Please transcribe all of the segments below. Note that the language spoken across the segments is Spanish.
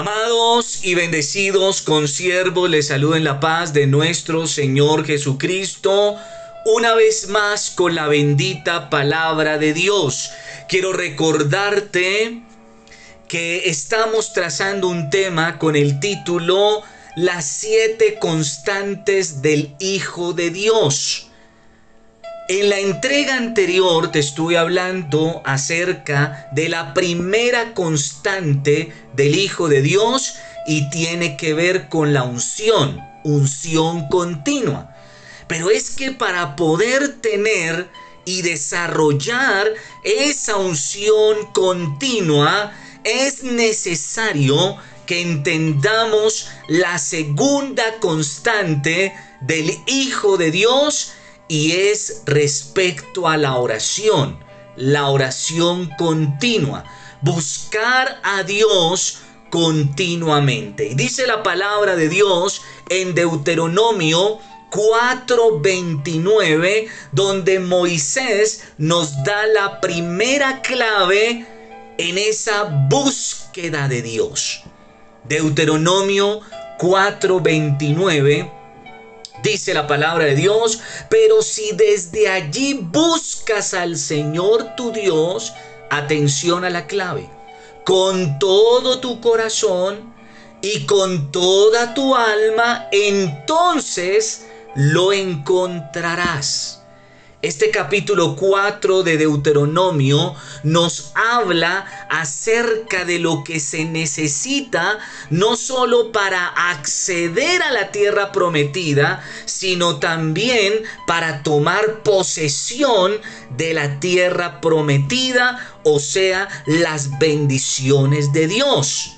Amados y bendecidos consiervos, les saludo en la paz de nuestro Señor Jesucristo. Una vez más con la bendita palabra de Dios. Quiero recordarte que estamos trazando un tema con el título Las siete constantes del Hijo de Dios. En la entrega anterior te estuve hablando acerca de la primera constante del Hijo de Dios y tiene que ver con la unción, unción continua. Pero es que para poder tener y desarrollar esa unción continua es necesario que entendamos la segunda constante del Hijo de Dios y es respecto a la oración, la oración continua, buscar a Dios continuamente. Y dice la palabra de Dios en Deuteronomio 4:29, donde Moisés nos da la primera clave en esa búsqueda de Dios. Deuteronomio 4:29 Dice la palabra de Dios, pero si desde allí buscas al Señor tu Dios, atención a la clave, con todo tu corazón y con toda tu alma, entonces lo encontrarás. Este capítulo 4 de Deuteronomio nos habla acerca de lo que se necesita no solo para acceder a la tierra prometida, sino también para tomar posesión de la tierra prometida, o sea, las bendiciones de Dios.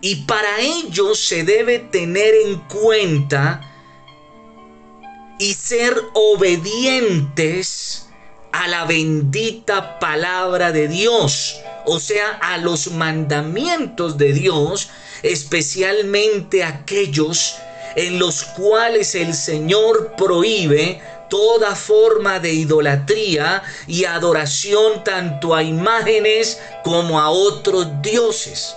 Y para ello se debe tener en cuenta y ser obedientes a la bendita palabra de Dios, o sea, a los mandamientos de Dios, especialmente aquellos en los cuales el Señor prohíbe toda forma de idolatría y adoración tanto a imágenes como a otros dioses.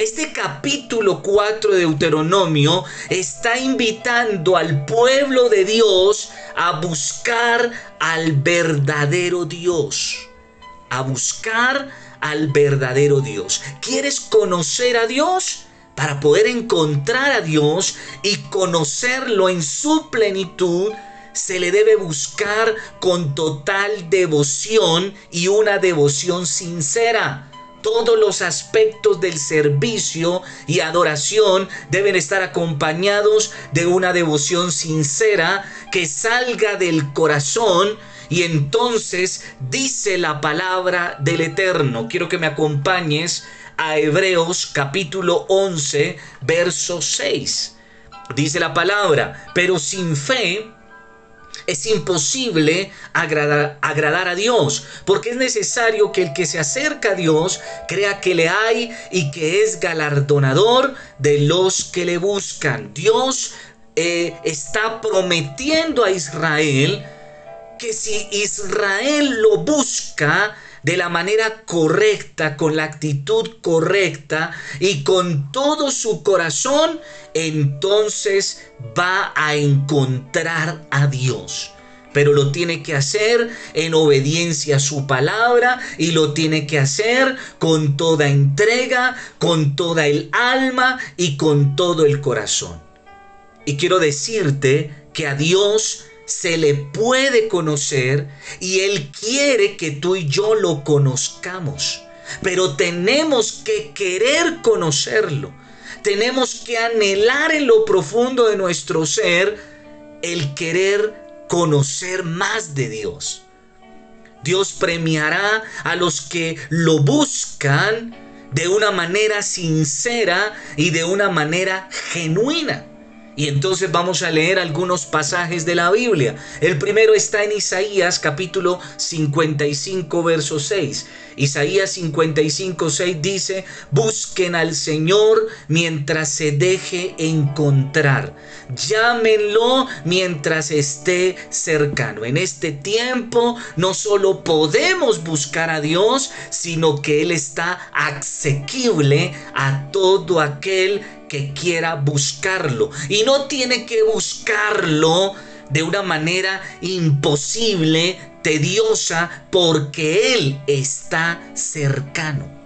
Este capítulo 4 de Deuteronomio está invitando al pueblo de Dios a buscar al verdadero Dios. A buscar al verdadero Dios. ¿Quieres conocer a Dios? Para poder encontrar a Dios y conocerlo en su plenitud, se le debe buscar con total devoción y una devoción sincera todos los aspectos del servicio y adoración deben estar acompañados de una devoción sincera que salga del corazón y entonces dice la palabra del Eterno. Quiero que me acompañes a Hebreos capítulo 11, verso 6. Dice la palabra, pero sin fe es imposible agradar, a Dios, porque es necesario que el que se acerca a Dios crea que le hay y que es galardonador de los que le buscan. Dios eh, está prometiendo a Israel que si Israel lo busca, de la manera correcta, con la actitud correcta y con todo su corazón, entonces va a encontrar a Dios. Pero lo tiene que hacer en obediencia a su palabra y lo tiene que hacer con toda entrega, con toda el alma y con todo el corazón. Y quiero decirte que a Dios se le puede conocer y Él quiere que tú y yo lo conozcamos. Pero tenemos que querer conocerlo. Tenemos que anhelar en lo profundo de nuestro ser el querer conocer más de Dios. Dios premiará a los que lo buscan de una manera sincera y de una manera genuina. Y entonces vamos a leer algunos pasajes de la Biblia. El primero está en Isaías capítulo 55 verso 6. Isaías 55 6 dice, busquen al Señor mientras se deje encontrar. Llámenlo mientras esté cercano. En este tiempo no solo podemos buscar a Dios, sino que Él está asequible a todo aquel que quiera buscarlo. Y no tiene que buscarlo de una manera imposible, tediosa, porque Él está cercano.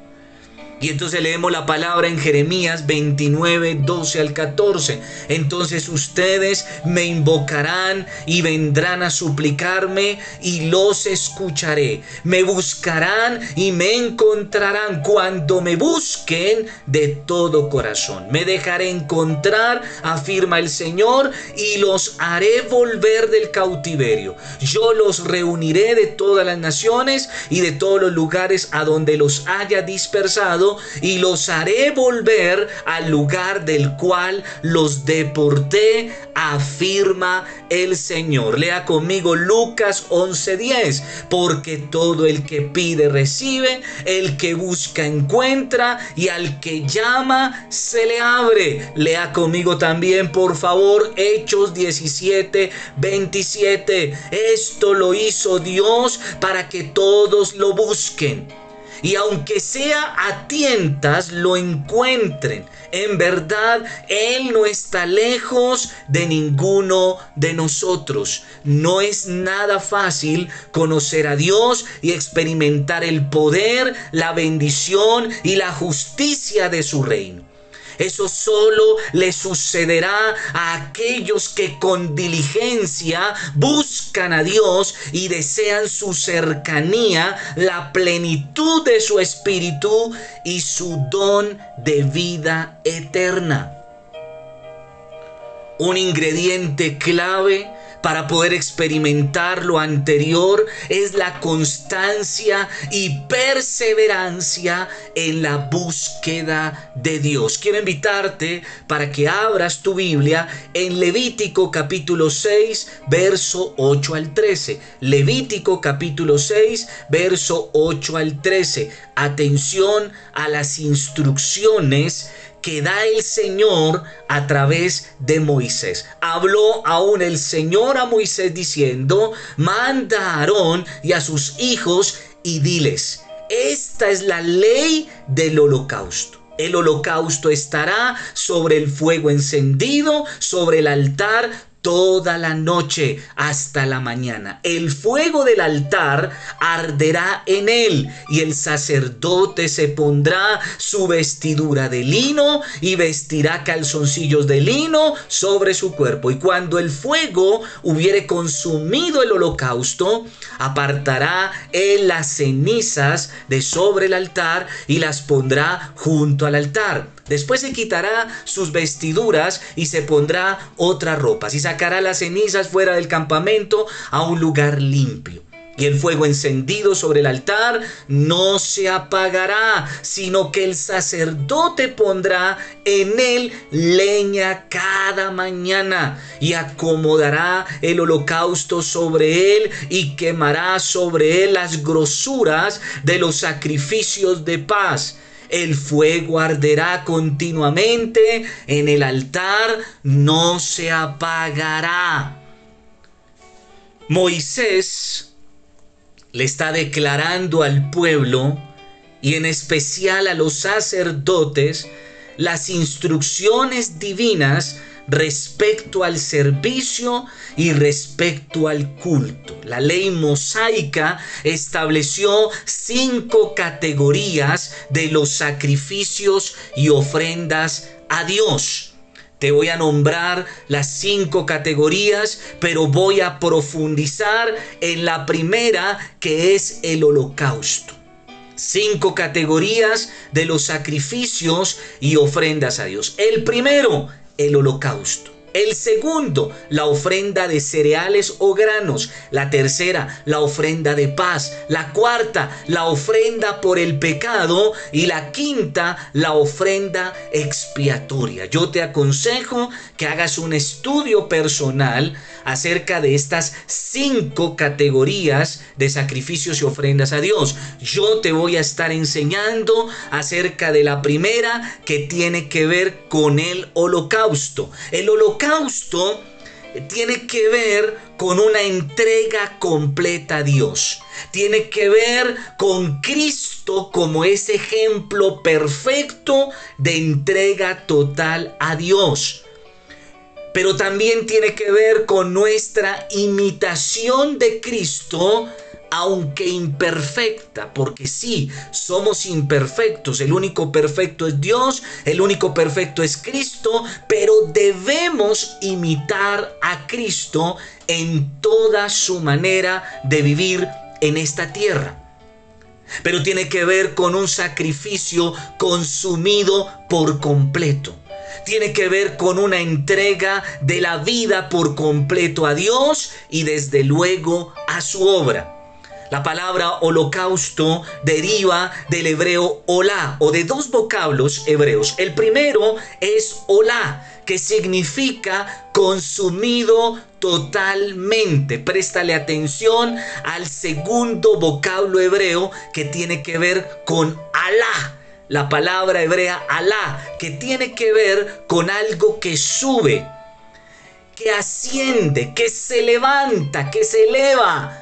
Y entonces leemos la palabra en Jeremías 29, 12 al 14. Entonces ustedes me invocarán y vendrán a suplicarme y los escucharé. Me buscarán y me encontrarán cuando me busquen de todo corazón. Me dejaré encontrar, afirma el Señor, y los haré volver del cautiverio. Yo los reuniré de todas las naciones y de todos los lugares a donde los haya dispersado y los haré volver al lugar del cual los deporté, afirma el Señor. Lea conmigo Lucas 11:10, porque todo el que pide recibe, el que busca encuentra y al que llama se le abre. Lea conmigo también, por favor, Hechos 17, 27. Esto lo hizo Dios para que todos lo busquen y aunque sea a tientas lo encuentren. En verdad, Él no está lejos de ninguno de nosotros. No es nada fácil conocer a Dios y experimentar el poder, la bendición y la justicia de su reino. Eso solo le sucederá a aquellos que con diligencia buscan a Dios y desean su cercanía, la plenitud de su espíritu y su don de vida eterna. Un ingrediente clave para poder experimentar lo anterior es la constancia y perseverancia en la búsqueda de Dios. Quiero invitarte para que abras tu Biblia en Levítico capítulo 6, verso 8 al 13. Levítico capítulo 6, verso 8 al 13. Atención a las instrucciones que da el Señor a través de Moisés. Habló aún el Señor a Moisés diciendo, manda a Aarón y a sus hijos y diles, esta es la ley del holocausto. El holocausto estará sobre el fuego encendido, sobre el altar toda la noche hasta la mañana. El fuego del altar arderá en él y el sacerdote se pondrá su vestidura de lino y vestirá calzoncillos de lino sobre su cuerpo. Y cuando el fuego hubiere consumido el holocausto, apartará él las cenizas de sobre el altar y las pondrá junto al altar. Después se quitará sus vestiduras y se pondrá otra ropa. Y sacará las cenizas fuera del campamento a un lugar limpio. Y el fuego encendido sobre el altar no se apagará, sino que el sacerdote pondrá en él leña cada mañana y acomodará el holocausto sobre él y quemará sobre él las grosuras de los sacrificios de paz el fuego arderá continuamente en el altar, no se apagará. Moisés le está declarando al pueblo y en especial a los sacerdotes las instrucciones divinas respecto al servicio y respecto al culto. La ley mosaica estableció cinco categorías de los sacrificios y ofrendas a Dios. Te voy a nombrar las cinco categorías, pero voy a profundizar en la primera que es el holocausto cinco categorías de los sacrificios y ofrendas a Dios. El primero el holocausto. El segundo, la ofrenda de cereales o granos. La tercera, la ofrenda de paz. La cuarta, la ofrenda por el pecado. Y la quinta, la ofrenda expiatoria. Yo te aconsejo que hagas un estudio personal acerca de estas cinco categorías de sacrificios y ofrendas a Dios. Yo te voy a estar enseñando acerca de la primera que tiene que ver con el holocausto. El holocausto tiene que ver con una entrega completa a Dios. Tiene que ver con Cristo como ese ejemplo perfecto de entrega total a Dios pero también tiene que ver con nuestra imitación de Cristo, aunque imperfecta, porque sí, somos imperfectos, el único perfecto es Dios, el único perfecto es Cristo, pero debemos imitar a Cristo en toda su manera de vivir en esta tierra. Pero tiene que ver con un sacrificio consumido por completo tiene que ver con una entrega de la vida por completo a Dios y desde luego a su obra. La palabra holocausto deriva del hebreo olá o de dos vocablos hebreos. El primero es olá, que significa consumido totalmente. Préstale atención al segundo vocablo hebreo que tiene que ver con Alá la palabra hebrea Alá, que tiene que ver con algo que sube, que asciende, que se levanta, que se eleva.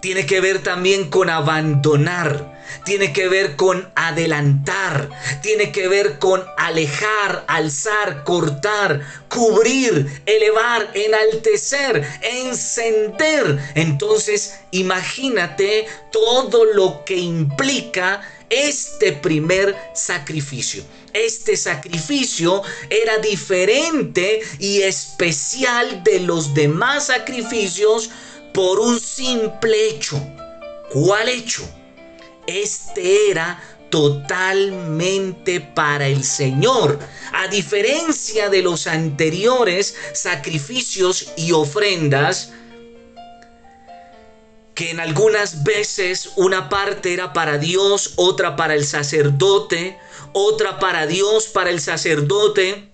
Tiene que ver también con abandonar, tiene que ver con adelantar, tiene que ver con alejar, alzar, cortar, cubrir, elevar, enaltecer, encender. Entonces, imagínate todo lo que implica este primer sacrificio. Este sacrificio era diferente y especial de los demás sacrificios por un simple hecho. ¿Cuál hecho? Este era totalmente para el Señor. A diferencia de los anteriores sacrificios y ofrendas, que en algunas veces una parte era para Dios, otra para el sacerdote, otra para Dios, para el sacerdote,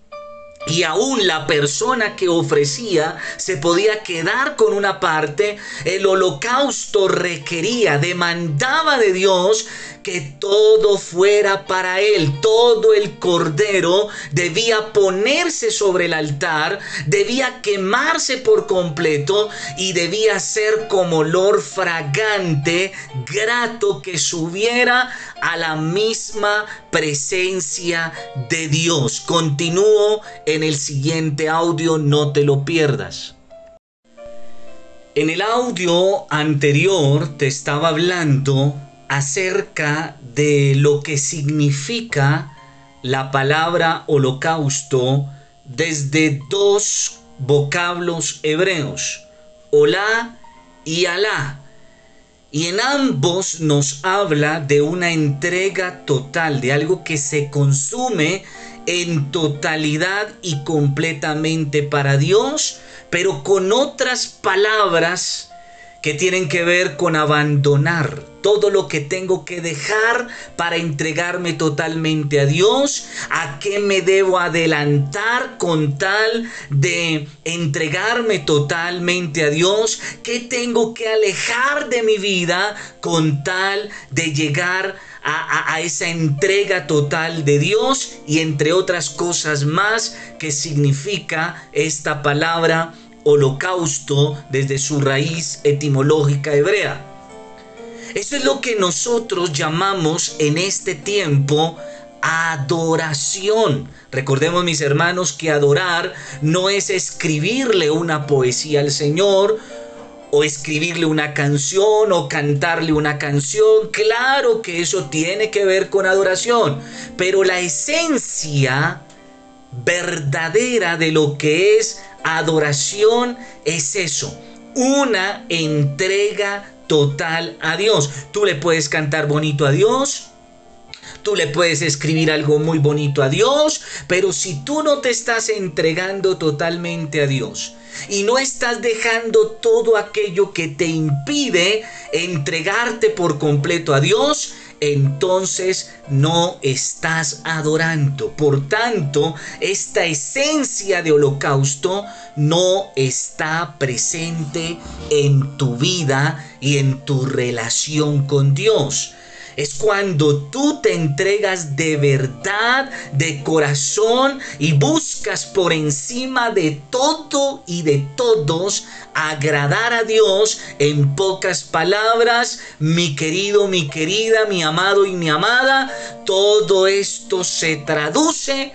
y aún la persona que ofrecía se podía quedar con una parte. El holocausto requería, demandaba de Dios que todo fuera para él. Todo el cordero debía ponerse sobre el altar, debía quemarse por completo y debía ser como olor fragante, grato que subiera a la misma presencia de Dios. Continúo en el siguiente audio, no te lo pierdas. En el audio anterior te estaba hablando acerca de lo que significa la palabra holocausto desde dos vocablos hebreos, Olá y Alá. Y en ambos nos habla de una entrega total, de algo que se consume en totalidad y completamente para Dios, pero con otras palabras que tienen que ver con abandonar todo lo que tengo que dejar para entregarme totalmente a Dios, a qué me debo adelantar con tal de entregarme totalmente a Dios, qué tengo que alejar de mi vida con tal de llegar a, a, esa entrega total de Dios y entre otras cosas más que significa esta palabra holocausto desde su raíz etimológica hebrea. Eso es lo que nosotros llamamos en este tiempo adoración. Recordemos mis hermanos que adorar no es escribirle una poesía al Señor o escribirle una canción o cantarle una canción. Claro que eso tiene que ver con adoración, pero la esencia verdadera de lo que es adoración es eso, una entrega total a Dios. Tú le puedes cantar bonito a Dios, Tú le puedes escribir algo muy bonito a Dios, pero si tú no te estás entregando totalmente a Dios y no estás dejando todo aquello que te impide entregarte por completo a Dios, entonces no estás adorando. Por tanto, esta esencia de holocausto no está presente en tu vida y en tu relación con Dios es cuando tú te entregas de verdad, de corazón y buscas por encima de todo y de todos agradar a Dios. En pocas palabras, mi querido, mi querida, mi amado y mi amada, todo esto se traduce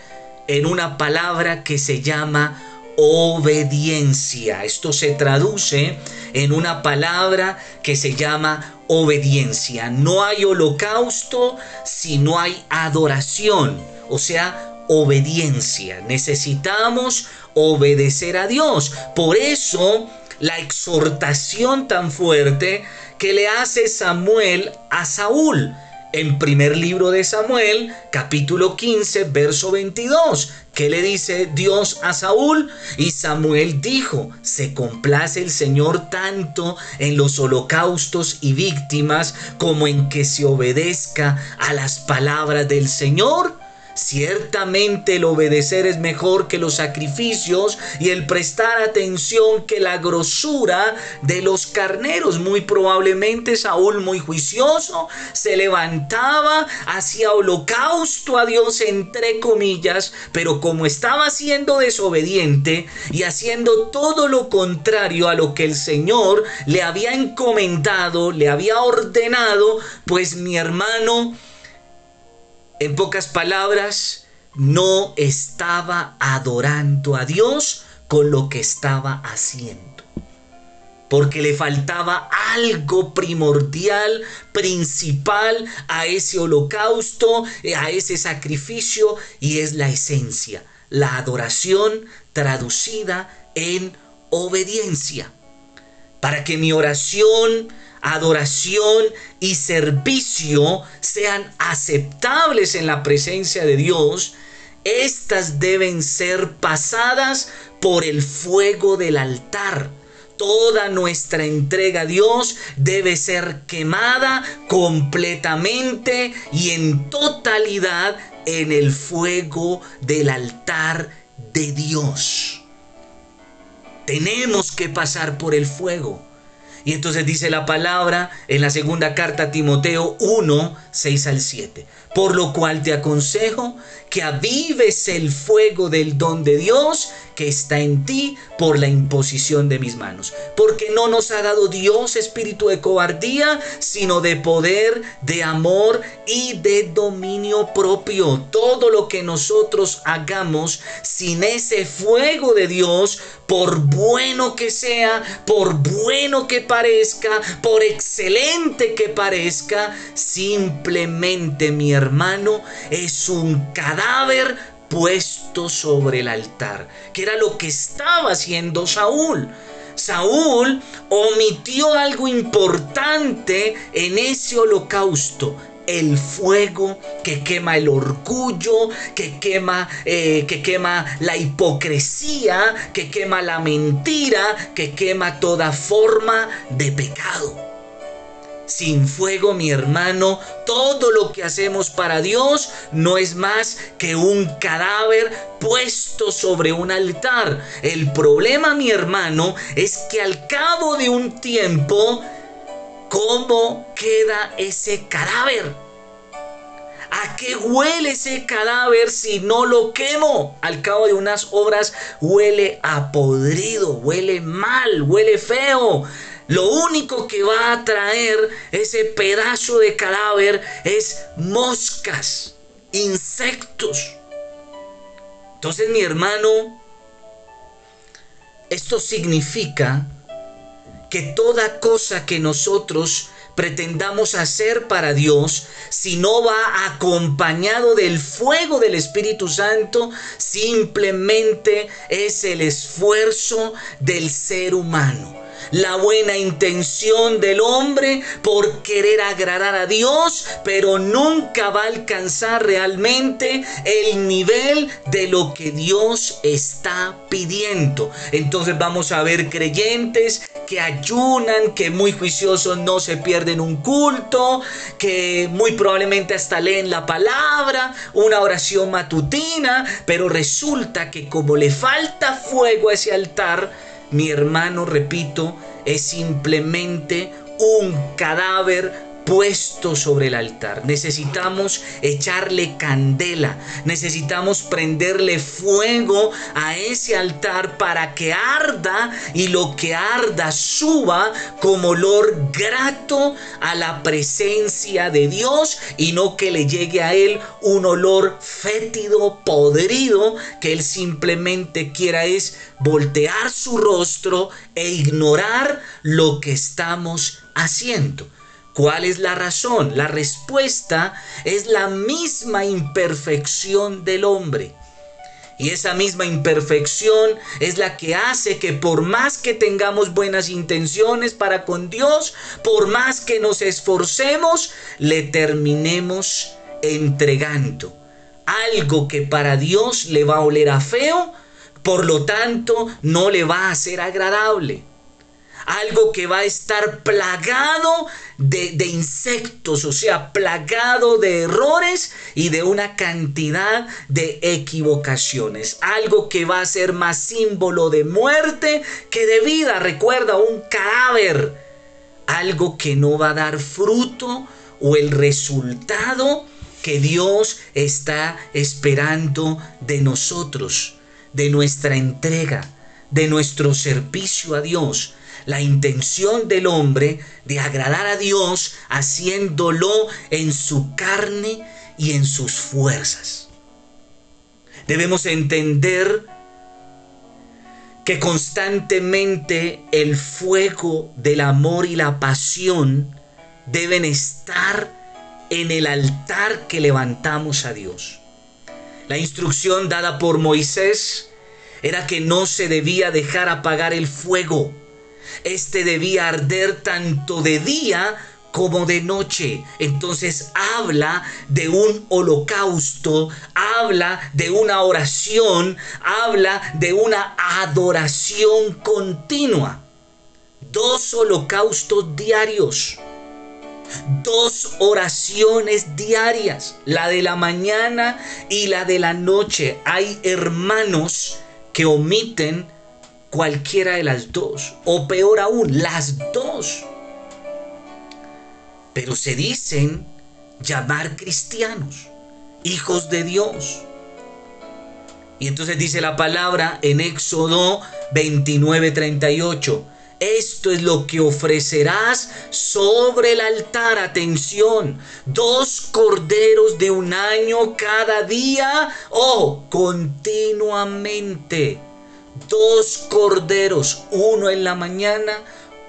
en una palabra que se llama obediencia. Esto se traduce en una palabra que se llama obediencia. No hay holocausto si no hay adoración, o sea, obediencia. Necesitamos obedecer a Dios. Por eso la exhortación tan fuerte que le hace Samuel a Saúl en primer libro de Samuel, capítulo 15, verso 22. ¿Qué le dice Dios a Saúl? Y Samuel dijo, se complace el Señor tanto en los holocaustos y víctimas como en que se obedezca a las palabras del Señor. Ciertamente el obedecer es mejor que los sacrificios y el prestar atención que la grosura de los carneros. Muy probablemente Saúl, muy juicioso, se levantaba, hacía holocausto a Dios entre comillas, pero como estaba siendo desobediente y haciendo todo lo contrario a lo que el Señor le había encomendado, le había ordenado, pues mi hermano, en pocas palabras, no estaba adorando a Dios con lo que estaba haciendo. Porque le faltaba algo primordial, principal a ese holocausto, a ese sacrificio, y es la esencia, la adoración traducida en obediencia. Para que mi oración adoración y servicio sean aceptables en la presencia de Dios, estas deben ser pasadas por el fuego del altar. Toda nuestra entrega a Dios debe ser quemada completamente y en totalidad en el fuego del altar de Dios. Tenemos que pasar por el fuego. Y entonces dice la palabra en la segunda carta a Timoteo 1, 6 al 7. Por lo cual te aconsejo que avives el fuego del don de Dios que está en ti por la imposición de mis manos. Porque no nos ha dado Dios espíritu de cobardía, sino de poder, de amor y de dominio propio. Todo lo que nosotros hagamos sin ese fuego de Dios, por bueno que sea, por bueno que parezca, por excelente que parezca, simplemente mi hermano es un cadáver puesto sobre el altar, que era lo que estaba haciendo Saúl. Saúl omitió algo importante en ese holocausto, el fuego que quema el orgullo, que quema, eh, que quema la hipocresía, que quema la mentira, que quema toda forma de pecado. Sin fuego, mi hermano, todo lo que hacemos para Dios no es más que un cadáver puesto sobre un altar. El problema, mi hermano, es que al cabo de un tiempo, ¿cómo queda ese cadáver? ¿A qué huele ese cadáver si no lo quemo? Al cabo de unas horas huele a podrido, huele mal, huele feo. Lo único que va a traer ese pedazo de cadáver es moscas, insectos. Entonces mi hermano, esto significa que toda cosa que nosotros pretendamos hacer para Dios, si no va acompañado del fuego del Espíritu Santo, simplemente es el esfuerzo del ser humano la buena intención del hombre por querer agradar a Dios, pero nunca va a alcanzar realmente el nivel de lo que Dios está pidiendo. Entonces vamos a ver creyentes que ayunan, que muy juiciosos no se pierden un culto, que muy probablemente hasta leen la palabra, una oración matutina, pero resulta que como le falta fuego a ese altar, mi hermano, repito, es simplemente un cadáver puesto sobre el altar. Necesitamos echarle candela, necesitamos prenderle fuego a ese altar para que arda y lo que arda suba como olor grato a la presencia de Dios y no que le llegue a él un olor fétido, podrido, que él simplemente quiera es voltear su rostro e ignorar lo que estamos haciendo. ¿Cuál es la razón? La respuesta es la misma imperfección del hombre. Y esa misma imperfección es la que hace que por más que tengamos buenas intenciones para con Dios, por más que nos esforcemos, le terminemos entregando algo que para Dios le va a oler a feo, por lo tanto no le va a ser agradable algo que va a estar plagado de, insectos, o sea, plagado de errores y de una cantidad de equivocaciones. Algo que va a ser más símbolo de muerte que de vida. Recuerda, un cadáver. Algo que no va a dar fruto o el resultado que Dios está esperando de nosotros, de nuestra entrega, de nuestro servicio a Dios la intención del hombre de agradar a Dios haciéndolo en su carne y en sus fuerzas. Debemos entender que constantemente el fuego del amor y la pasión deben estar en el altar que levantamos a Dios. La instrucción dada por Moisés era que no se debía dejar apagar el fuego este debía arder tanto de día como de noche. Entonces habla de un holocausto, habla de una oración, habla de una adoración continua. Dos holocaustos diarios. Dos oraciones diarias, la de la mañana y la de la noche. Hay hermanos que omiten cualquiera de las dos, o peor aún, las dos. Pero se dicen llamar cristianos, hijos de Dios. Y entonces dice la palabra en Éxodo 29:38. Esto es lo que ofrecerás sobre el altar. Atención, dos corderos de un año cada día o continuamente dos corderos, uno en la mañana,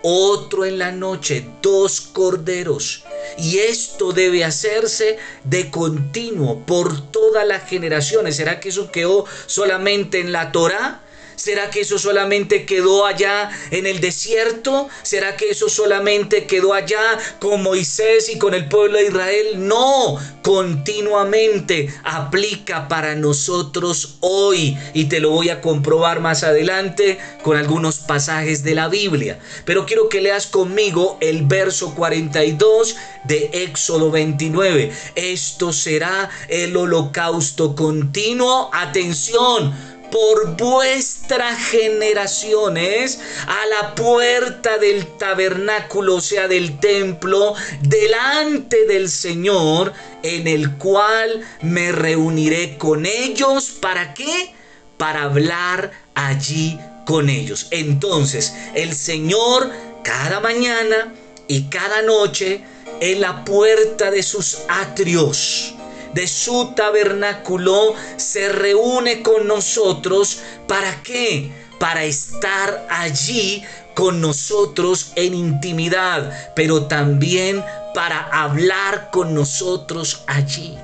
otro en la noche, dos corderos. Y esto debe hacerse de continuo por todas las generaciones. ¿Será que eso quedó solamente en la Torah? ¿Será que eso solamente quedó allá en el desierto? ¿Será que eso solamente quedó allá con Moisés y con el pueblo de Israel? No, continuamente aplica para nosotros hoy y te lo voy a comprobar más adelante con algunos pasajes de la Biblia. Pero quiero que leas conmigo el verso 42 de Éxodo 29. Esto será el holocausto continuo. Atención por vuestras generaciones a la puerta del tabernáculo, o sea, del templo, delante del Señor, en el cual me reuniré con ellos. ¿Para qué? Para hablar allí con ellos. Entonces, el Señor cada mañana y cada noche en la puerta de sus atrios de su tabernáculo se reúne con nosotros. ¿Para qué? Para estar allí con nosotros en intimidad, pero también para hablar con nosotros allí.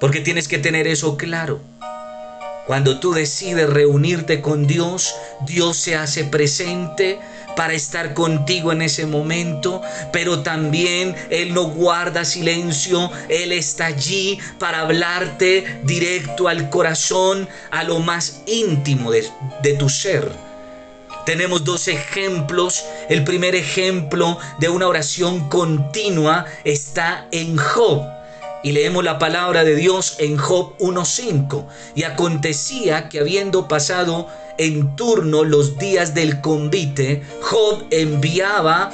Porque tienes que tener eso claro. Cuando tú decides reunirte con Dios, Dios se hace presente, para estar contigo en ese momento, pero también Él no guarda silencio, Él está allí para hablarte directo al corazón, a lo más íntimo de, tu ser. Tenemos dos ejemplos. El primer ejemplo de una oración continua está en Job. Y leemos la palabra de Dios en Job 1.5. Y acontecía que habiendo pasado en turno los días del convite, Job enviaba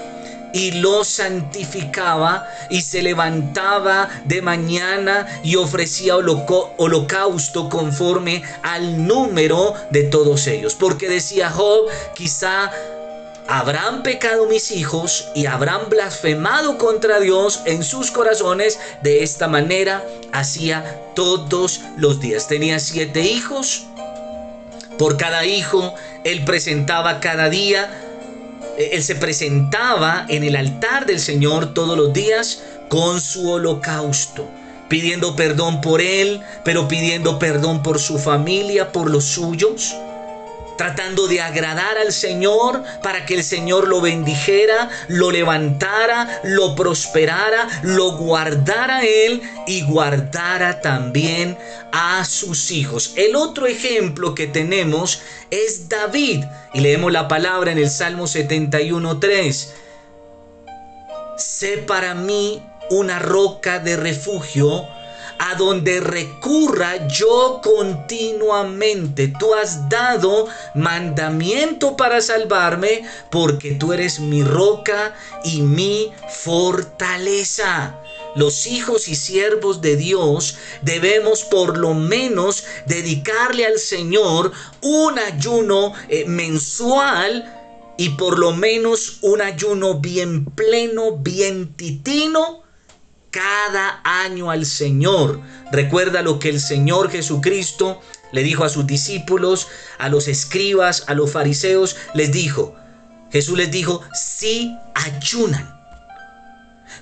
y lo santificaba y se levantaba de mañana y ofrecía holocausto conforme al número de todos ellos. Porque decía Job, quizá habrán pecado mis hijos y habrán blasfemado contra Dios en sus corazones. De esta manera hacía todos los días. Tenía siete hijos. Por cada hijo él presentaba cada día. Eh, él se presentaba en el altar del Señor todos los días con su holocausto pidiendo perdón por él, pero pidiendo perdón por su familia, por los suyos tratando de agradar al Señor para que el Señor lo bendijera, lo levantara, lo prosperara, lo guardara Él y guardara también a sus hijos. El otro ejemplo que tenemos es David y leemos la palabra en el Salmo 71.3. Sé para mí una roca de refugio a donde recurra yo continuamente. Tú has dado mandamiento para salvarme porque tú eres mi roca y mi fortaleza. Los hijos y siervos de Dios debemos por lo menos dedicarle al Señor un ayuno eh, mensual y por lo menos un ayuno bien pleno, bien titino cada año al Señor. Recuerda lo que el Señor Jesucristo le dijo a sus discípulos, a los escribas, a los fariseos, les dijo, Jesús les dijo, si ayunan.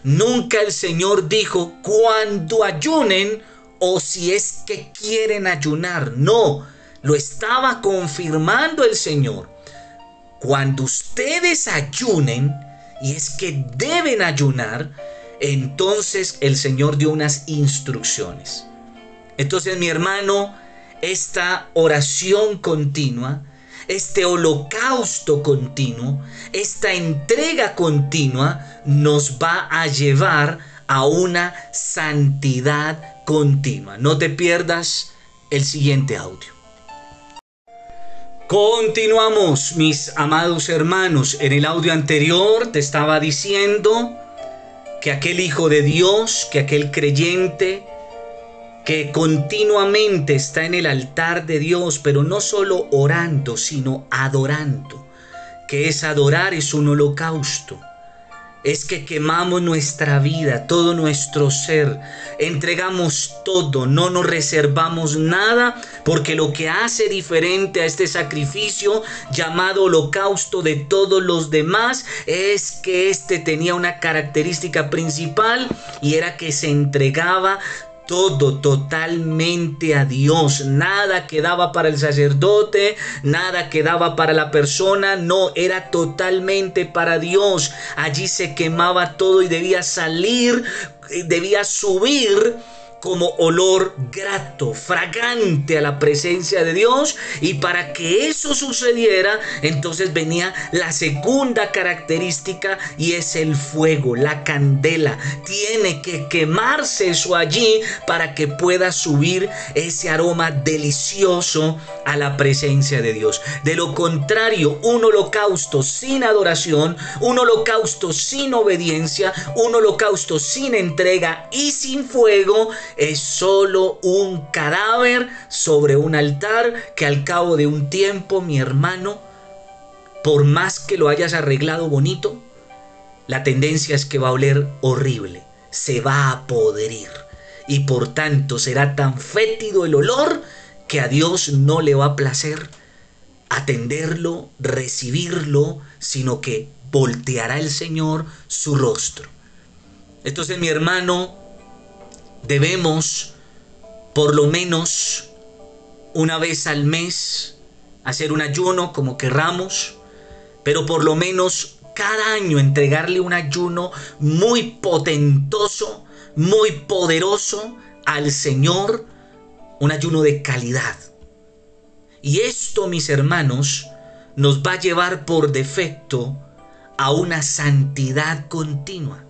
Nunca el Señor dijo cuando ayunen o si es que quieren ayunar. No, lo estaba confirmando el Señor. Cuando ustedes ayunen, y es que deben ayunar, entonces el Señor dio unas instrucciones. Entonces mi hermano, esta oración continua, este holocausto continuo, esta entrega continua nos va a llevar a una santidad continua. No te pierdas el siguiente audio. Continuamos, mis amados hermanos. En el audio anterior te estaba diciendo que aquel hijo de Dios, que aquel creyente, que continuamente está en el altar de Dios, pero no solo orando, sino adorando, que es adorar es un holocausto es que quemamos nuestra vida, todo nuestro ser, entregamos todo, no nos reservamos nada, porque lo que hace diferente a este sacrificio llamado holocausto de todos los demás es que este tenía una característica principal y era que se entregaba todo totalmente a Dios. Nada quedaba para el sacerdote, nada quedaba para la persona, no, era totalmente para Dios. Allí se quemaba todo y debía salir, debía subir como olor grato, fragante a la presencia de Dios. Y para que eso sucediera, entonces venía la segunda característica y es el fuego, la candela. Tiene que quemarse eso allí para que pueda subir ese aroma delicioso a la presencia de Dios. De lo contrario, un holocausto sin adoración, un holocausto sin obediencia, un holocausto sin entrega y sin fuego, es solo un cadáver sobre un altar que al cabo de un tiempo, mi hermano, por más que lo hayas arreglado bonito, la tendencia es que va a oler horrible, se va a podrir y por tanto será tan fétido el olor que a Dios no le va a placer atenderlo, recibirlo, sino que volteará el Señor su rostro. Entonces mi hermano, debemos por lo menos una vez al mes hacer un ayuno como querramos, pero por lo menos cada año entregarle un ayuno muy potentoso, muy poderoso al Señor, un ayuno de calidad. Y esto, mis hermanos, nos va a llevar por defecto a una santidad continua.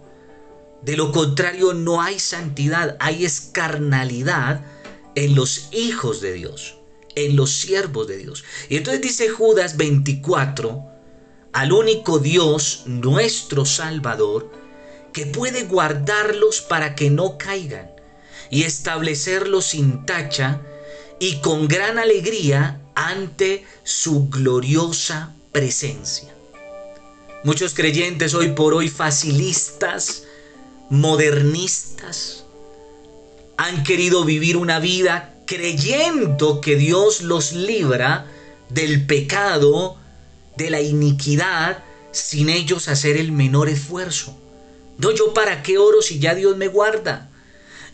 De lo contrario, no hay santidad, hay escarnalidad en los hijos de Dios, en los siervos de Dios. Y entonces dice Judas 24, al único Dios, nuestro Salvador, que puede guardarlos para que no caigan y establecerlos sin tacha y con gran alegría ante su gloriosa presencia. Muchos creyentes hoy por hoy facilistas, modernistas, han querido vivir una vida creyendo que Dios los libra del pecado, de la iniquidad, sin ellos hacer el menor esfuerzo. No, yo para qué oro si ya Dios me guarda.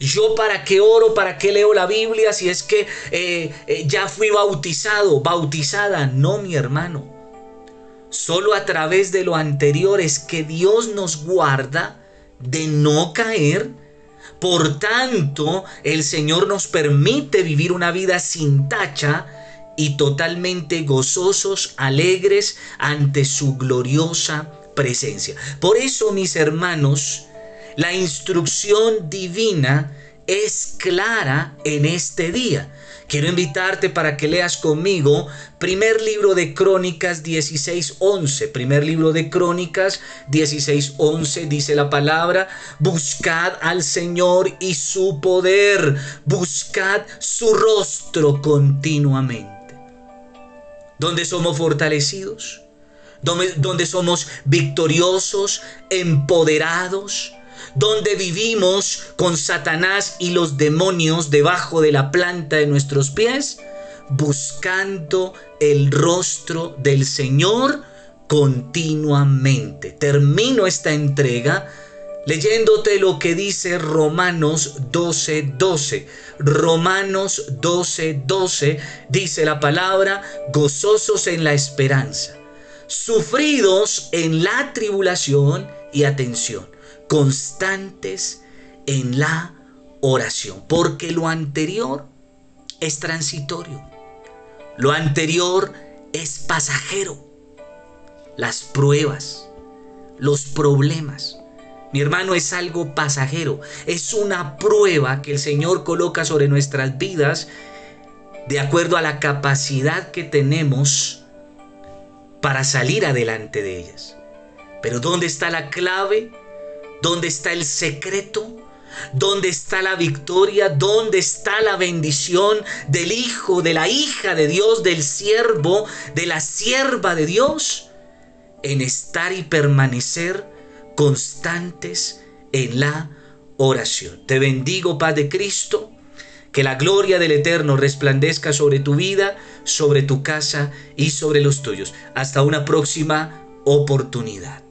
Yo para qué oro, para qué leo la Biblia si es que eh, eh, ya fui bautizado, bautizada. No, mi hermano. Solo a través de lo anterior es que Dios nos guarda de no caer. Por tanto, el Señor nos permite vivir una vida sin tacha y totalmente gozosos, alegres ante su gloriosa presencia. Por eso, mis hermanos, la instrucción divina es clara en este día. Quiero invitarte para que leas conmigo primer libro de Crónicas 16:11. Primer libro de Crónicas 16:11 dice la palabra, buscad al Señor y su poder, buscad su rostro continuamente. ¿Dónde somos fortalecidos? ¿Dónde, donde somos victoriosos, empoderados? Donde vivimos con Satanás y los demonios debajo de la planta de nuestros pies, buscando el rostro del Señor continuamente. Termino esta entrega leyéndote lo que dice Romanos 12:12. 12. Romanos 12:12 12, dice la palabra, gozosos en la esperanza, sufridos en la tribulación y atención constantes en la oración, porque lo anterior es transitorio, lo anterior es pasajero, las pruebas, los problemas. Mi hermano es algo pasajero, es una prueba que el Señor coloca sobre nuestras vidas de acuerdo a la capacidad que tenemos para salir adelante de ellas. Pero ¿dónde está la clave? ¿Dónde está el secreto? ¿Dónde está la victoria? ¿Dónde está la bendición del Hijo, de la hija de Dios, del siervo, de la sierva de Dios? En estar y permanecer constantes en la oración. Te bendigo, Paz de Cristo. Que la gloria del Eterno resplandezca sobre tu vida, sobre tu casa y sobre los tuyos. Hasta una próxima oportunidad.